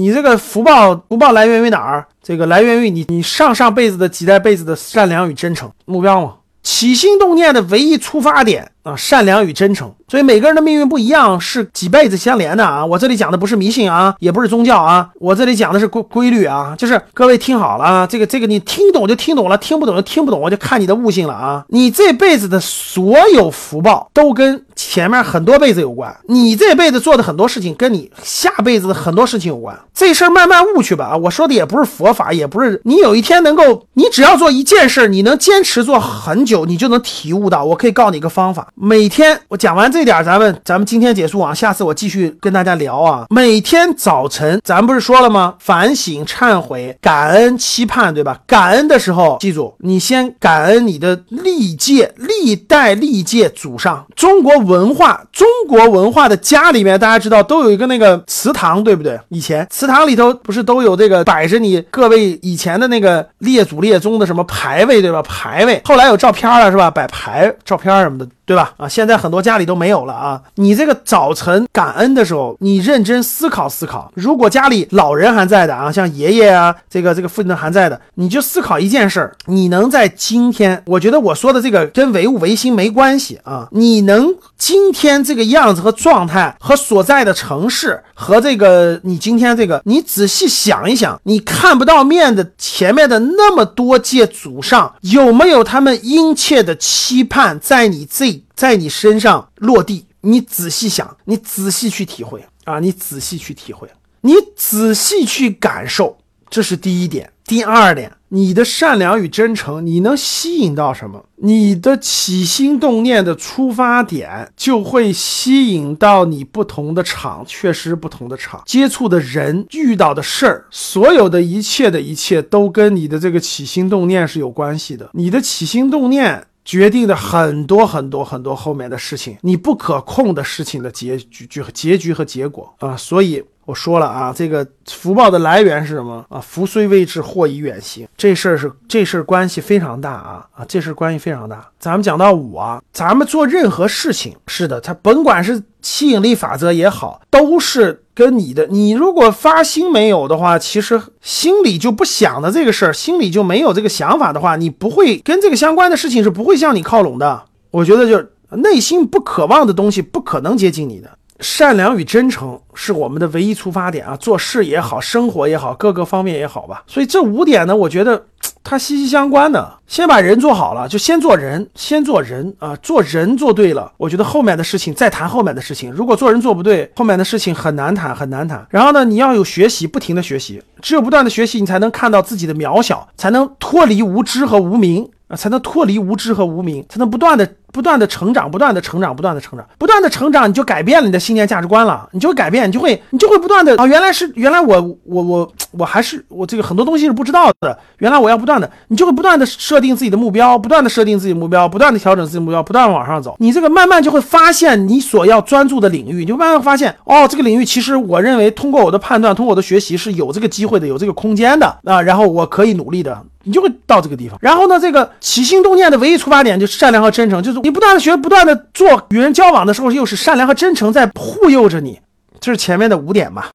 你这个福报福报来源于哪儿？这个来源于你你上上辈子的几代辈子的善良与真诚目标嘛。起心动念的唯一出发点啊，善良与真诚。所以每个人的命运不一样，是几辈子相连的啊。我这里讲的不是迷信啊，也不是宗教啊，我这里讲的是规规律啊。就是各位听好了啊，这个这个你听懂就听懂了，听不懂就听不懂，我就看你的悟性了啊。你这辈子的所有福报都跟前面很多辈子有关，你这辈子做的很多事情跟你下辈子的很多事情有关。这事儿慢慢悟去吧啊。我说的也不是佛法，也不是你有一天能够，你只要做一件事，你能坚持做很久，你就能体悟到。我可以告你一个方法，每天我讲完这点，咱们咱们今天结束啊，下次我继续跟大家聊啊。每天早晨，咱不是说了吗？反省、忏悔、感恩、期盼，对吧？感恩的时候，记住，你先感恩你的历届、历代历届祖上。中国文化，中国文化的家里面，大家知道都有一个那个祠堂，对不对？以前祠堂里头不是都有这个摆着你各位以前的那个列祖列宗的什么牌位，对吧？牌位，后来有照片了，是吧？摆牌照片什么的。对吧？啊，现在很多家里都没有了啊。你这个早晨感恩的时候，你认真思考思考。如果家里老人还在的啊，像爷爷啊，这个这个父亲还在的，你就思考一件事儿：你能在今天，我觉得我说的这个跟唯物唯心没关系啊。你能今天这个样子和状态，和所在的城市，和这个你今天这个，你仔细想一想，你看不到面的前面的那么多届祖上，有没有他们殷切的期盼在你这？在你身上落地，你仔细想，你仔细去体会啊，你仔细去体会，你仔细去感受，这是第一点。第二点，你的善良与真诚，你能吸引到什么？你的起心动念的出发点就会吸引到你不同的场，确实不同的场，接触的人，遇到的事儿，所有的一切的一切都跟你的这个起心动念是有关系的。你的起心动念。决定的很多很多很多后面的事情，你不可控的事情的结局、结结局和结果啊，所以。我说了啊，这个福报的来源是什么啊？福虽未至，祸已远行。这事儿是这事儿关系非常大啊啊！这事儿关系非常大。咱们讲到五啊，咱们做任何事情，是的，它甭管是吸引力法则也好，都是跟你的。你如果发心没有的话，其实心里就不想的这个事儿，心里就没有这个想法的话，你不会跟这个相关的事情是不会向你靠拢的。我觉得就内心不渴望的东西，不可能接近你的。善良与真诚是我们的唯一出发点啊，做事也好，生活也好，各个方面也好吧。所以这五点呢，我觉得它息息相关的。先把人做好了，就先做人，先做人啊，做人做对了，我觉得后面的事情再谈后面的事情。如果做人做不对，后面的事情很难谈，很难谈。然后呢，你要有学习，不停的学习，只有不断的学习，你才能看到自己的渺小，才能脱离无知和无名啊，才能脱离无知和无名，才能不断的。不断的成长，不断的成长，不断的成长，不断的成长，你就改变了你的信念价值观了，你就会改变，你就会，你就会不断的啊，原来是原来我我我我还是我这个很多东西是不知道的，原来我要不断的，你就会不断的设定自己的目标，不断的设定自己目标，不断的调整自己目标，不断往上走，你这个慢慢就会发现你所要专注的领域，你就慢慢发现哦，这个领域其实我认为通过我的判断，通过我的学习是有这个机会的，有这个空间的啊，然后我可以努力的。你就会到这个地方，然后呢，这个起心动念的唯一出发点就是善良和真诚，就是你不断的学，不断的做，与人交往的时候又是善良和真诚在护佑着你，这是前面的五点吧。